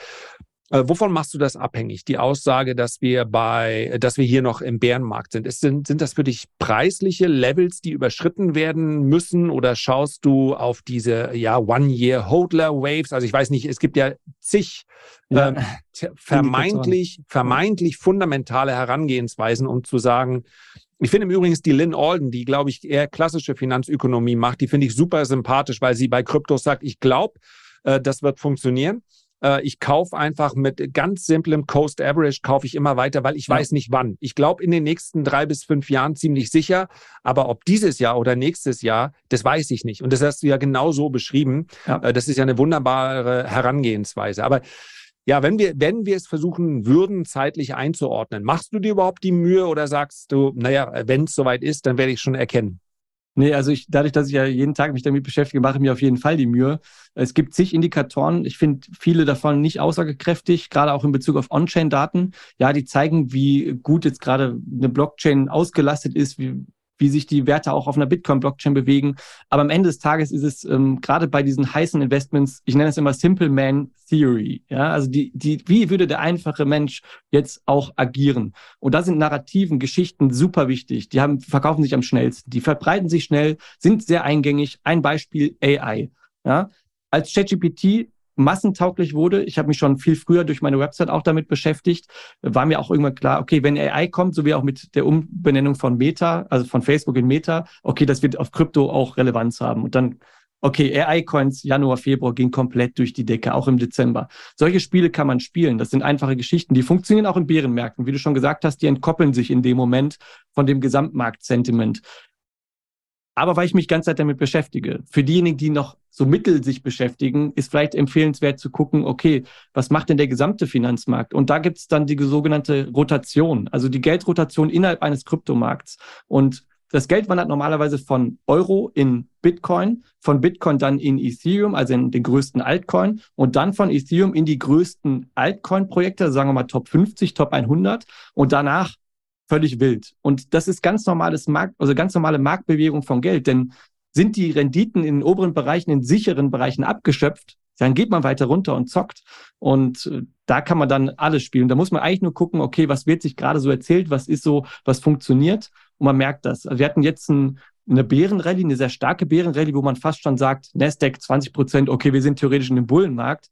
Äh, wovon machst du das abhängig? Die Aussage, dass wir bei, dass wir hier noch im Bärenmarkt sind. Ist, sind, sind das für dich preisliche Levels, die überschritten werden müssen? Oder schaust du auf diese ja One-Year-Hodler-Waves? Also ich weiß nicht, es gibt ja zig ja. Ähm, (laughs) vermeintlich, vermeintlich fundamentale Herangehensweisen, um zu sagen, ich finde im Übrigen die Lynn Alden, die, glaube ich, eher klassische Finanzökonomie macht, die finde ich super sympathisch, weil sie bei Kryptos sagt, ich glaube, äh, das wird funktionieren. Äh, ich kaufe einfach mit ganz simplem Coast Average kaufe ich immer weiter, weil ich ja. weiß nicht wann. Ich glaube in den nächsten drei bis fünf Jahren ziemlich sicher, aber ob dieses Jahr oder nächstes Jahr, das weiß ich nicht. Und das hast du ja genau so beschrieben. Ja. Äh, das ist ja eine wunderbare Herangehensweise. Aber ja, wenn wir, wenn wir es versuchen würden, zeitlich einzuordnen, machst du dir überhaupt die Mühe oder sagst du, naja, wenn es soweit ist, dann werde ich schon erkennen? Nee, also ich, dadurch, dass ich ja jeden Tag mich damit beschäftige, mache ich mir auf jeden Fall die Mühe. Es gibt zig Indikatoren. Ich finde viele davon nicht aussagekräftig, gerade auch in Bezug auf On-Chain-Daten. Ja, die zeigen, wie gut jetzt gerade eine Blockchain ausgelastet ist, wie, wie sich die Werte auch auf einer Bitcoin-Blockchain bewegen. Aber am Ende des Tages ist es ähm, gerade bei diesen heißen Investments, ich nenne es immer Simple Man Theory. Ja, also die, die, wie würde der einfache Mensch jetzt auch agieren? Und da sind Narrativen, Geschichten super wichtig. Die haben, verkaufen sich am schnellsten, die verbreiten sich schnell, sind sehr eingängig. Ein Beispiel AI. Ja, als ChatGPT massentauglich wurde. Ich habe mich schon viel früher durch meine Website auch damit beschäftigt. War mir auch irgendwann klar, okay, wenn AI kommt, so wie auch mit der Umbenennung von Meta, also von Facebook in Meta, okay, das wird auf Krypto auch Relevanz haben. Und dann, okay, AI-Coins Januar, Februar ging komplett durch die Decke, auch im Dezember. Solche Spiele kann man spielen. Das sind einfache Geschichten. Die funktionieren auch in Bärenmärkten. Wie du schon gesagt hast, die entkoppeln sich in dem Moment von dem Gesamtmarktsentiment aber weil ich mich ganz Zeit damit beschäftige. Für diejenigen, die noch so mittel sich beschäftigen, ist vielleicht empfehlenswert zu gucken, okay, was macht denn der gesamte Finanzmarkt? Und da gibt es dann die sogenannte Rotation, also die Geldrotation innerhalb eines Kryptomarkts. Und das Geld wandert normalerweise von Euro in Bitcoin, von Bitcoin dann in Ethereum, also in den größten Altcoin, und dann von Ethereum in die größten Altcoin-Projekte, sagen wir mal Top 50, Top 100. Und danach völlig wild. Und das ist ganz normales Markt, also ganz normale Marktbewegung von Geld, denn sind die Renditen in den oberen Bereichen, in sicheren Bereichen abgeschöpft, dann geht man weiter runter und zockt. Und äh, da kann man dann alles spielen. Da muss man eigentlich nur gucken, okay, was wird sich gerade so erzählt, was ist so, was funktioniert. Und man merkt das. Also wir hatten jetzt ein, eine Bärenrallye, eine sehr starke Bärenrallye, wo man fast schon sagt, Nasdaq 20 Prozent, okay, wir sind theoretisch in dem Bullenmarkt.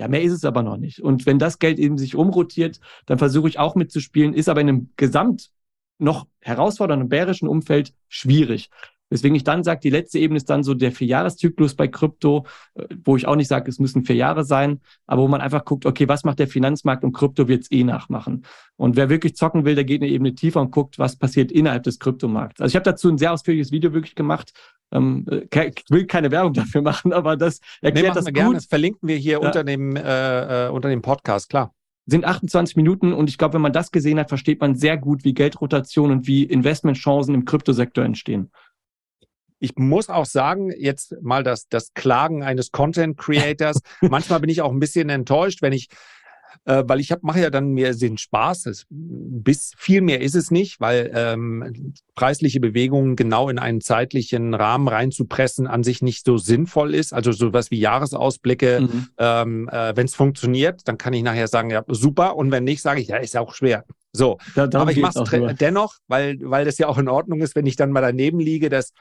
Ja, mehr ist es aber noch nicht. Und wenn das Geld eben sich umrotiert, dann versuche ich auch mitzuspielen, ist aber in einem gesamt noch herausfordernden bärischen Umfeld schwierig. Weswegen ich dann sage, die letzte Ebene ist dann so der Vierjahreszyklus bei Krypto, äh, wo ich auch nicht sage, es müssen vier Jahre sein, aber wo man einfach guckt, okay, was macht der Finanzmarkt und Krypto wird es eh nachmachen. Und wer wirklich zocken will, der geht eine Ebene tiefer und guckt, was passiert innerhalb des Kryptomarkts. Also ich habe dazu ein sehr ausführliches Video wirklich gemacht. Ähm, äh, ich will keine Werbung dafür (laughs) machen, aber das erklärt nee, das gut. Gerne. Das verlinken wir hier ja. unter, dem, äh, äh, unter dem Podcast, klar sind 28 Minuten und ich glaube, wenn man das gesehen hat, versteht man sehr gut, wie Geldrotation und wie Investmentchancen im Kryptosektor entstehen. Ich muss auch sagen, jetzt mal das, das Klagen eines Content Creators. (laughs) Manchmal bin ich auch ein bisschen enttäuscht, wenn ich äh, weil ich mache ja dann mehr den Spaß. Es, bis viel mehr ist es nicht, weil ähm, preisliche Bewegungen genau in einen zeitlichen Rahmen reinzupressen an sich nicht so sinnvoll ist. Also sowas wie Jahresausblicke. Mhm. Ähm, äh, wenn es funktioniert, dann kann ich nachher sagen, ja super. Und wenn nicht, sage ich, ja, ist ja auch schwer. So, da, aber ich mache es dennoch, weil weil das ja auch in Ordnung ist, wenn ich dann mal daneben liege, dass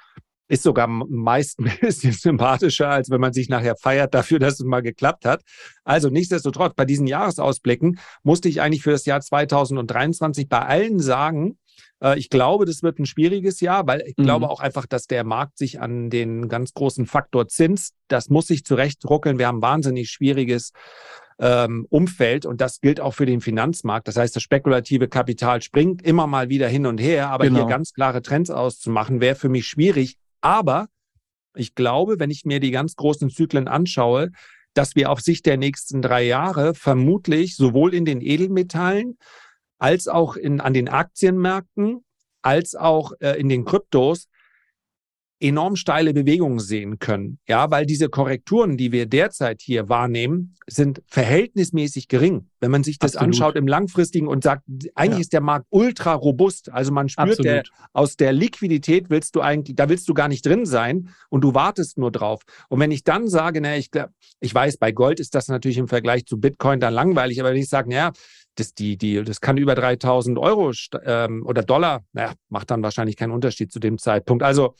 ist sogar meist ein bisschen (laughs) sympathischer, als wenn man sich nachher feiert dafür, dass es mal geklappt hat. Also nichtsdestotrotz, bei diesen Jahresausblicken musste ich eigentlich für das Jahr 2023 bei allen sagen, äh, ich glaube, das wird ein schwieriges Jahr, weil ich mhm. glaube auch einfach, dass der Markt sich an den ganz großen Faktor Zins, das muss sich zurechtruckeln. Wir haben wahnsinnig schwieriges ähm, Umfeld und das gilt auch für den Finanzmarkt. Das heißt, das spekulative Kapital springt immer mal wieder hin und her, aber genau. hier ganz klare Trends auszumachen, wäre für mich schwierig. Aber ich glaube, wenn ich mir die ganz großen Zyklen anschaue, dass wir auf Sicht der nächsten drei Jahre vermutlich sowohl in den Edelmetallen als auch in, an den Aktienmärkten als auch äh, in den Kryptos enorm steile Bewegungen sehen können. Ja, weil diese Korrekturen, die wir derzeit hier wahrnehmen, sind verhältnismäßig gering. Wenn man sich das Absolut. anschaut im langfristigen und sagt, eigentlich ja. ist der Markt ultra robust. Also man spürt, der, aus der Liquidität willst du eigentlich, da willst du gar nicht drin sein und du wartest nur drauf. Und wenn ich dann sage, naja, ich, ich weiß, bei Gold ist das natürlich im Vergleich zu Bitcoin dann langweilig, aber wenn ich sage, naja, das, die, die, das kann über 3000 Euro ähm, oder Dollar, naja, macht dann wahrscheinlich keinen Unterschied zu dem Zeitpunkt. Also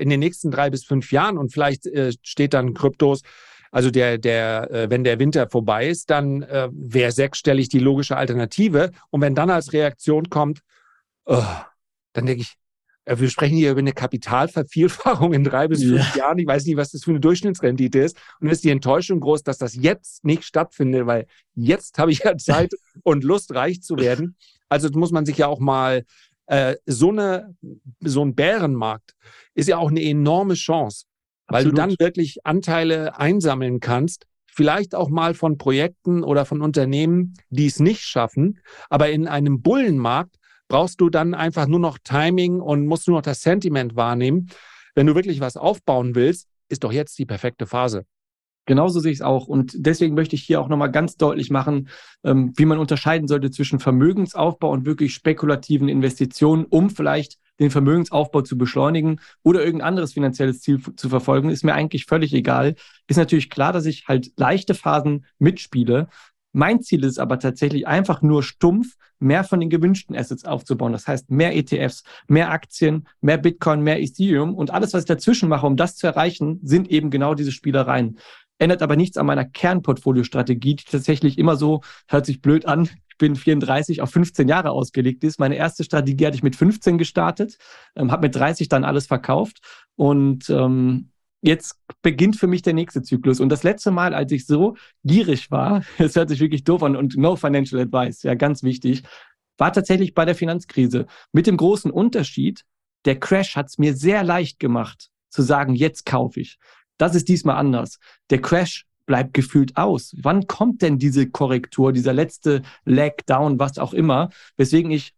in den nächsten drei bis fünf Jahren und vielleicht äh, steht dann Kryptos, also der, der, äh, wenn der Winter vorbei ist, dann äh, wäre sechsstellig die logische Alternative. Und wenn dann als Reaktion kommt, oh, dann denke ich, äh, wir sprechen hier über eine Kapitalvervielfachung in drei bis fünf ja. Jahren. Ich weiß nicht, was das für eine Durchschnittsrendite ist. Und ist die Enttäuschung groß, dass das jetzt nicht stattfindet, weil jetzt habe ich ja Zeit (laughs) und Lust, reich zu werden. Also muss man sich ja auch mal äh, so, eine, so ein Bärenmarkt ist ja auch eine enorme Chance, weil Absolut. du dann wirklich Anteile einsammeln kannst, vielleicht auch mal von Projekten oder von Unternehmen, die es nicht schaffen. Aber in einem Bullenmarkt brauchst du dann einfach nur noch Timing und musst nur noch das Sentiment wahrnehmen. Wenn du wirklich was aufbauen willst, ist doch jetzt die perfekte Phase. Genauso sehe ich es auch. Und deswegen möchte ich hier auch nochmal ganz deutlich machen, ähm, wie man unterscheiden sollte zwischen Vermögensaufbau und wirklich spekulativen Investitionen, um vielleicht den Vermögensaufbau zu beschleunigen oder irgendein anderes finanzielles Ziel zu verfolgen, ist mir eigentlich völlig egal. Ist natürlich klar, dass ich halt leichte Phasen mitspiele. Mein Ziel ist aber tatsächlich einfach nur stumpf, mehr von den gewünschten Assets aufzubauen. Das heißt, mehr ETFs, mehr Aktien, mehr Bitcoin, mehr Ethereum und alles, was ich dazwischen mache, um das zu erreichen, sind eben genau diese Spielereien ändert aber nichts an meiner Kernportfolio-Strategie, die tatsächlich immer so, hört sich blöd an, ich bin 34, auf 15 Jahre ausgelegt ist. Meine erste Strategie hatte ich mit 15 gestartet, ähm, habe mit 30 dann alles verkauft und ähm, jetzt beginnt für mich der nächste Zyklus. Und das letzte Mal, als ich so gierig war, (laughs) es hört sich wirklich doof an und no financial advice, ja, ganz wichtig, war tatsächlich bei der Finanzkrise. Mit dem großen Unterschied, der Crash hat es mir sehr leicht gemacht, zu sagen, jetzt kaufe ich. Das ist diesmal anders. Der Crash bleibt gefühlt aus. Wann kommt denn diese Korrektur, dieser letzte Leg down, was auch immer, weswegen ich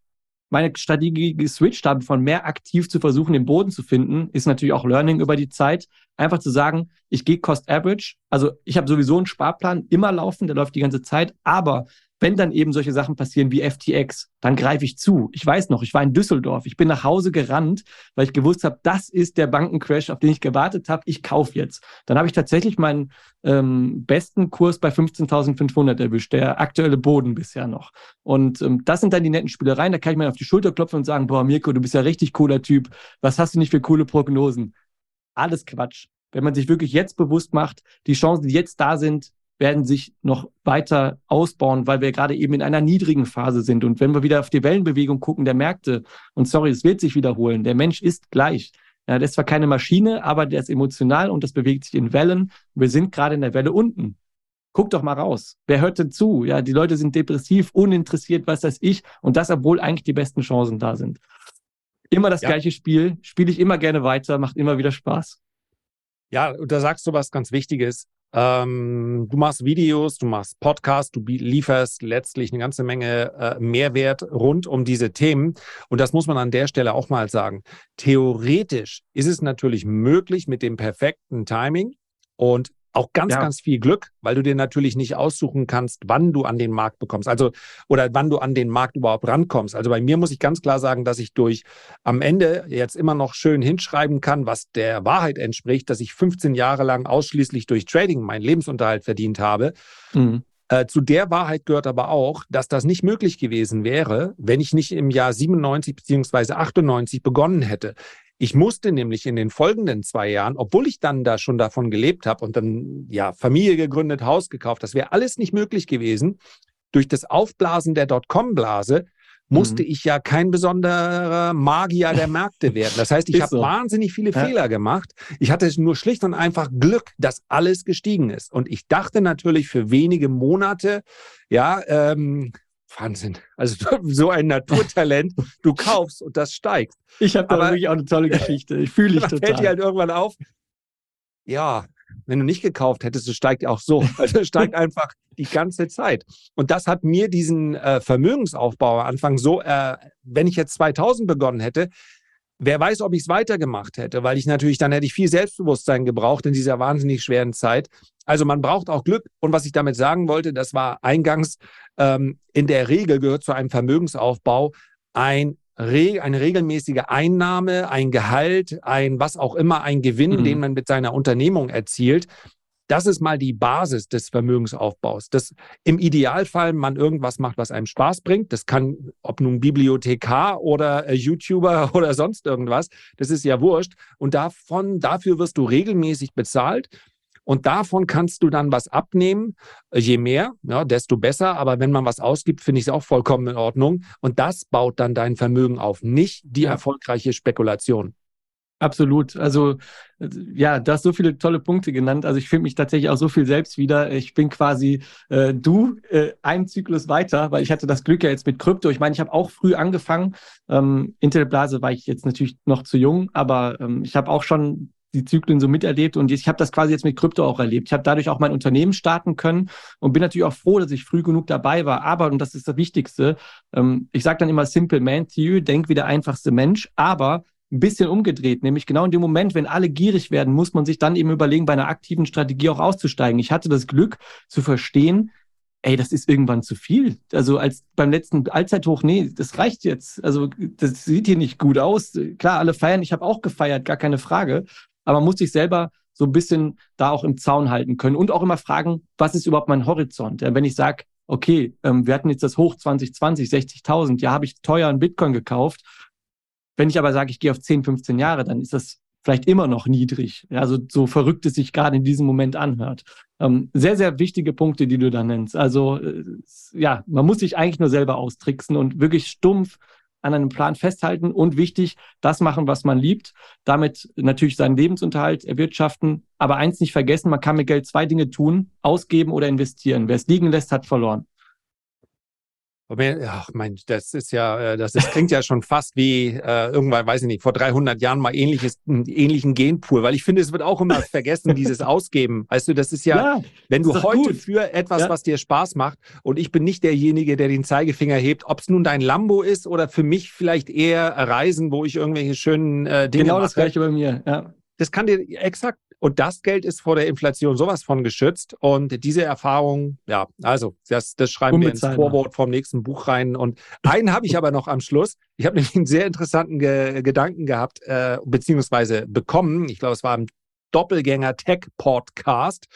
meine Strategie geswitcht habe, von mehr aktiv zu versuchen, den Boden zu finden, ist natürlich auch Learning über die Zeit. Einfach zu sagen, ich gehe Cost Average. Also ich habe sowieso einen Sparplan immer laufen, der läuft die ganze Zeit, aber wenn dann eben solche Sachen passieren wie FTX, dann greife ich zu. Ich weiß noch, ich war in Düsseldorf. Ich bin nach Hause gerannt, weil ich gewusst habe, das ist der Bankencrash, auf den ich gewartet habe. Ich kaufe jetzt. Dann habe ich tatsächlich meinen ähm, besten Kurs bei 15.500 erwischt, der aktuelle Boden bisher noch. Und ähm, das sind dann die netten Spielereien. Da kann ich mir auf die Schulter klopfen und sagen, boah, Mirko, du bist ja richtig cooler Typ. Was hast du nicht für coole Prognosen? Alles Quatsch. Wenn man sich wirklich jetzt bewusst macht, die Chancen, die jetzt da sind, werden sich noch weiter ausbauen, weil wir gerade eben in einer niedrigen Phase sind. Und wenn wir wieder auf die Wellenbewegung gucken der Märkte, und sorry, es wird sich wiederholen, der Mensch ist gleich. Ja, der ist zwar keine Maschine, aber der ist emotional und das bewegt sich in Wellen. Wir sind gerade in der Welle unten. Guck doch mal raus. Wer hört denn zu? Ja, die Leute sind depressiv, uninteressiert, was weiß ich. Und das, obwohl eigentlich die besten Chancen da sind. Immer das ja. gleiche Spiel, spiele ich immer gerne weiter, macht immer wieder Spaß. Ja, da sagst du was ganz Wichtiges. Ähm, du machst Videos, du machst Podcasts, du lieferst letztlich eine ganze Menge äh, Mehrwert rund um diese Themen. Und das muss man an der Stelle auch mal sagen. Theoretisch ist es natürlich möglich mit dem perfekten Timing und auch ganz, ja. ganz viel Glück, weil du dir natürlich nicht aussuchen kannst, wann du an den Markt bekommst. Also, oder wann du an den Markt überhaupt rankommst. Also bei mir muss ich ganz klar sagen, dass ich durch am Ende jetzt immer noch schön hinschreiben kann, was der Wahrheit entspricht, dass ich 15 Jahre lang ausschließlich durch Trading meinen Lebensunterhalt verdient habe. Mhm. Äh, zu der Wahrheit gehört aber auch, dass das nicht möglich gewesen wäre, wenn ich nicht im Jahr 97 beziehungsweise 98 begonnen hätte. Ich musste nämlich in den folgenden zwei Jahren, obwohl ich dann da schon davon gelebt habe und dann ja Familie gegründet, Haus gekauft, das wäre alles nicht möglich gewesen. Durch das Aufblasen der Dotcom-Blase musste mhm. ich ja kein besonderer Magier der Märkte werden. Das heißt, ich (laughs) habe so. wahnsinnig viele ja. Fehler gemacht. Ich hatte nur schlicht und einfach Glück, dass alles gestiegen ist. Und ich dachte natürlich für wenige Monate, ja, ähm, Wahnsinn. Also (laughs) so ein Naturtalent, du (laughs) kaufst und das steigt. Ich habe da wirklich auch eine tolle (laughs) Geschichte. Ich fühle dich total. fällt dir halt irgendwann auf, ja, wenn du nicht gekauft hättest, es steigt auch so. Also es steigt einfach die ganze Zeit. Und das hat mir diesen äh, Vermögensaufbau am Anfang so, äh, wenn ich jetzt 2000 begonnen hätte, wer weiß, ob ich es weitergemacht hätte, weil ich natürlich, dann hätte ich viel Selbstbewusstsein gebraucht in dieser wahnsinnig schweren Zeit. Also man braucht auch Glück. Und was ich damit sagen wollte, das war eingangs, ähm, in der Regel gehört zu einem Vermögensaufbau ein eine regelmäßige Einnahme, ein Gehalt, ein was auch immer, ein Gewinn, mhm. den man mit seiner Unternehmung erzielt. Das ist mal die Basis des Vermögensaufbaus. Dass im Idealfall man irgendwas macht, was einem Spaß bringt. Das kann, ob nun Bibliothekar oder äh, YouTuber (laughs) oder sonst irgendwas, das ist ja wurscht. Und davon, dafür wirst du regelmäßig bezahlt. Und davon kannst du dann was abnehmen. Je mehr, ja, desto besser. Aber wenn man was ausgibt, finde ich es auch vollkommen in Ordnung. Und das baut dann dein Vermögen auf, nicht die ja. erfolgreiche Spekulation. Absolut. Also ja, du hast so viele tolle Punkte genannt. Also ich finde mich tatsächlich auch so viel selbst wieder. Ich bin quasi äh, du äh, einen Zyklus weiter, weil ich hatte das Glück ja jetzt mit Krypto. Ich meine, ich habe auch früh angefangen. Ähm, Internetblase war ich jetzt natürlich noch zu jung, aber ähm, ich habe auch schon die Zyklen so miterlebt und ich habe das quasi jetzt mit Krypto auch erlebt. Ich habe dadurch auch mein Unternehmen starten können und bin natürlich auch froh, dass ich früh genug dabei war. Aber, und das ist das Wichtigste, ähm, ich sage dann immer Simple Man to you, denk wie der einfachste Mensch, aber ein bisschen umgedreht, nämlich genau in dem Moment, wenn alle gierig werden, muss man sich dann eben überlegen, bei einer aktiven Strategie auch auszusteigen. Ich hatte das Glück zu verstehen, ey, das ist irgendwann zu viel. Also als beim letzten Allzeithoch, nee, das reicht jetzt. Also das sieht hier nicht gut aus. Klar, alle feiern, ich habe auch gefeiert, gar keine Frage. Aber man muss sich selber so ein bisschen da auch im Zaun halten können und auch immer fragen, was ist überhaupt mein Horizont? Ja, wenn ich sage, okay, ähm, wir hatten jetzt das Hoch 2020, 60.000, ja, habe ich teuer einen Bitcoin gekauft. Wenn ich aber sage, ich gehe auf 10, 15 Jahre, dann ist das vielleicht immer noch niedrig. Also so verrückt es sich gerade in diesem Moment anhört. Ähm, sehr, sehr wichtige Punkte, die du da nennst. Also äh, ja, man muss sich eigentlich nur selber austricksen und wirklich stumpf an einem Plan festhalten und wichtig, das machen, was man liebt, damit natürlich seinen Lebensunterhalt erwirtschaften. Aber eins nicht vergessen, man kann mit Geld zwei Dinge tun, ausgeben oder investieren. Wer es liegen lässt, hat verloren. Ach mein, das ist ja, äh, das, das klingt ja schon fast wie äh, irgendwann, weiß ich nicht, vor 300 Jahren mal ähnliches, einen ähnlichen Genpool, weil ich finde, es wird auch immer vergessen, dieses Ausgeben. Weißt du, das ist ja, ja wenn du heute gut. für etwas, ja. was dir Spaß macht, und ich bin nicht derjenige, der den Zeigefinger hebt, ob es nun dein Lambo ist oder für mich vielleicht eher Reisen, wo ich irgendwelche schönen äh, Dinge Genau mache. das gleiche bei mir, ja das kann dir exakt Und das Geld ist vor der Inflation sowas von geschützt. Und diese Erfahrung, ja, also das, das schreiben wir ins Vorwort vom nächsten Buch rein. Und einen habe ich aber noch am Schluss. Ich habe (laughs) nämlich einen sehr interessanten Ge Gedanken gehabt, äh, beziehungsweise bekommen. Ich glaube, es war im Doppelgänger Tech Podcast.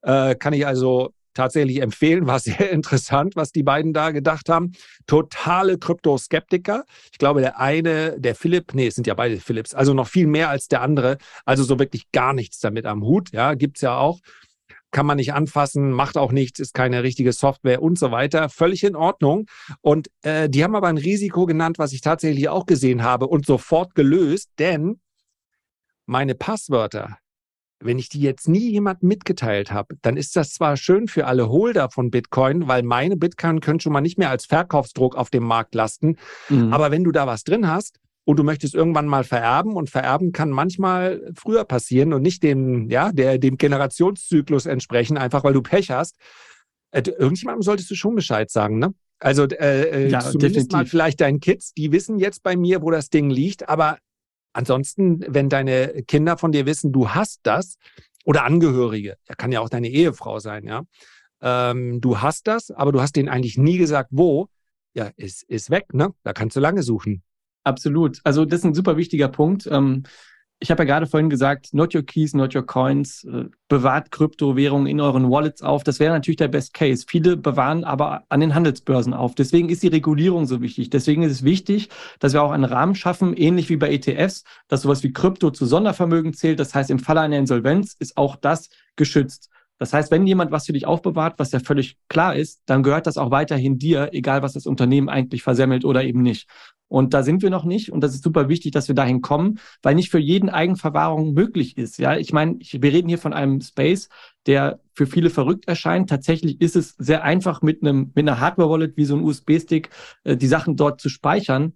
Äh, kann ich also tatsächlich empfehlen. War sehr (laughs) interessant, was die beiden da gedacht haben. Totale Kryptoskeptiker. Ich glaube, der eine, der Philipp, nee, es sind ja beide Philips, also noch viel mehr als der andere. Also so wirklich gar nichts damit am Hut. Ja, gibt's ja auch. Kann man nicht anfassen, macht auch nichts, ist keine richtige Software und so weiter. Völlig in Ordnung. Und äh, die haben aber ein Risiko genannt, was ich tatsächlich auch gesehen habe und sofort gelöst, denn meine Passwörter wenn ich die jetzt nie jemand mitgeteilt habe, dann ist das zwar schön für alle Holder von Bitcoin, weil meine Bitcoin können schon mal nicht mehr als Verkaufsdruck auf dem Markt lasten. Mhm. Aber wenn du da was drin hast und du möchtest irgendwann mal vererben und vererben kann manchmal früher passieren und nicht dem, ja, der, dem Generationszyklus entsprechen, einfach weil du Pech hast. Äh, irgendjemandem solltest du schon Bescheid sagen, ne? Also äh, äh ja, zumindest definitiv. mal vielleicht deinen Kids, die wissen jetzt bei mir, wo das Ding liegt, aber Ansonsten, wenn deine Kinder von dir wissen, du hast das, oder Angehörige, ja, kann ja auch deine Ehefrau sein, ja. Ähm, du hast das, aber du hast denen eigentlich nie gesagt, wo. Ja, ist, ist weg, ne? Da kannst du lange suchen. Absolut. Also, das ist ein super wichtiger Punkt. Ähm, ich habe ja gerade vorhin gesagt, not your keys, not your coins. Äh, bewahrt Kryptowährungen in euren Wallets auf. Das wäre natürlich der Best Case. Viele bewahren aber an den Handelsbörsen auf. Deswegen ist die Regulierung so wichtig. Deswegen ist es wichtig, dass wir auch einen Rahmen schaffen, ähnlich wie bei ETFs, dass sowas wie Krypto zu Sondervermögen zählt. Das heißt, im Falle einer Insolvenz ist auch das geschützt. Das heißt, wenn jemand was für dich aufbewahrt, was ja völlig klar ist, dann gehört das auch weiterhin dir, egal was das Unternehmen eigentlich versemmelt oder eben nicht. Und da sind wir noch nicht. Und das ist super wichtig, dass wir dahin kommen, weil nicht für jeden Eigenverwahrung möglich ist. Ja, ich meine, wir reden hier von einem Space, der für viele verrückt erscheint. Tatsächlich ist es sehr einfach mit einem, mit einer Hardware-Wallet wie so ein USB-Stick, äh, die Sachen dort zu speichern.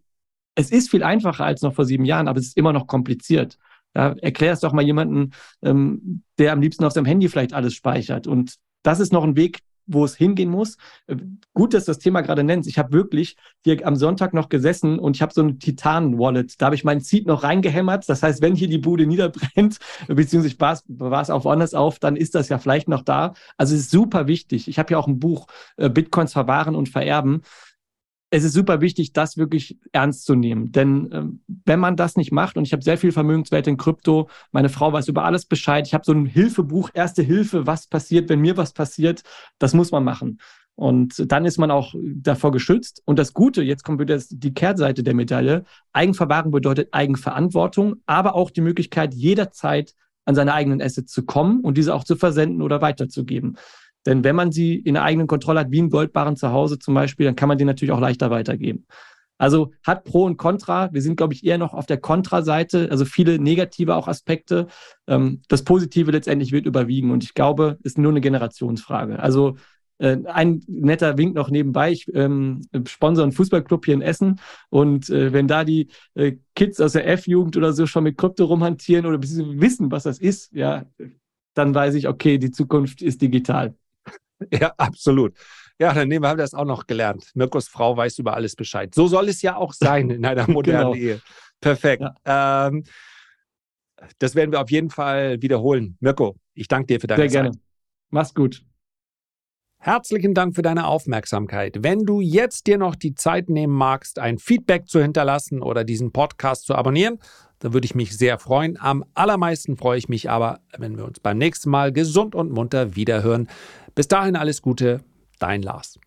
Es ist viel einfacher als noch vor sieben Jahren, aber es ist immer noch kompliziert. Ja, erklär es doch mal jemanden, ähm, der am liebsten auf seinem Handy vielleicht alles speichert. Und das ist noch ein Weg, wo es hingehen muss. Äh, gut, dass du das Thema gerade nennst. Ich habe wirklich hier am Sonntag noch gesessen und ich habe so ein Titan-Wallet. Da habe ich meinen Seed noch reingehämmert. Das heißt, wenn hier die Bude (laughs) niederbrennt, beziehungsweise war es auch woanders auf, dann ist das ja vielleicht noch da. Also es ist super wichtig. Ich habe ja auch ein Buch, äh, Bitcoins verwahren und vererben es ist super wichtig, das wirklich ernst zu nehmen. Denn ähm, wenn man das nicht macht, und ich habe sehr viel Vermögenswerte in Krypto, meine Frau weiß über alles Bescheid, ich habe so ein Hilfebuch, erste Hilfe, was passiert, wenn mir was passiert, das muss man machen. Und dann ist man auch davor geschützt. Und das Gute, jetzt kommt wieder die Kehrseite der Medaille, Eigenverwahrung bedeutet Eigenverantwortung, aber auch die Möglichkeit, jederzeit an seine eigenen Assets zu kommen und diese auch zu versenden oder weiterzugeben. Denn wenn man sie in der eigenen Kontrolle hat, wie einen Goldbarren zu Hause zum Beispiel, dann kann man die natürlich auch leichter weitergeben. Also hat Pro und Contra. Wir sind, glaube ich, eher noch auf der Contra-Seite, also viele negative auch Aspekte. Ähm, das Positive letztendlich wird überwiegen und ich glaube, ist nur eine Generationsfrage. Also äh, ein netter Wink noch nebenbei. Ich ähm, sponsor einen Fußballclub hier in Essen und äh, wenn da die äh, Kids aus der F-Jugend oder so schon mit Krypto rumhantieren oder wissen, was das ist, ja, dann weiß ich, okay, die Zukunft ist digital. (laughs) Ja, absolut. Ja, dann nehmen wir das auch noch gelernt. Mirkos Frau weiß über alles Bescheid. So soll es ja auch sein in einer (laughs) modernen genau. Ehe. Perfekt. Ja. Ähm, das werden wir auf jeden Fall wiederholen. Mirko, ich danke dir für deine Sehr Zeit. Sehr gerne. Mach's gut. Herzlichen Dank für deine Aufmerksamkeit. Wenn du jetzt dir noch die Zeit nehmen magst, ein Feedback zu hinterlassen oder diesen Podcast zu abonnieren, dann würde ich mich sehr freuen. Am allermeisten freue ich mich aber, wenn wir uns beim nächsten Mal gesund und munter wiederhören. Bis dahin alles Gute, dein Lars.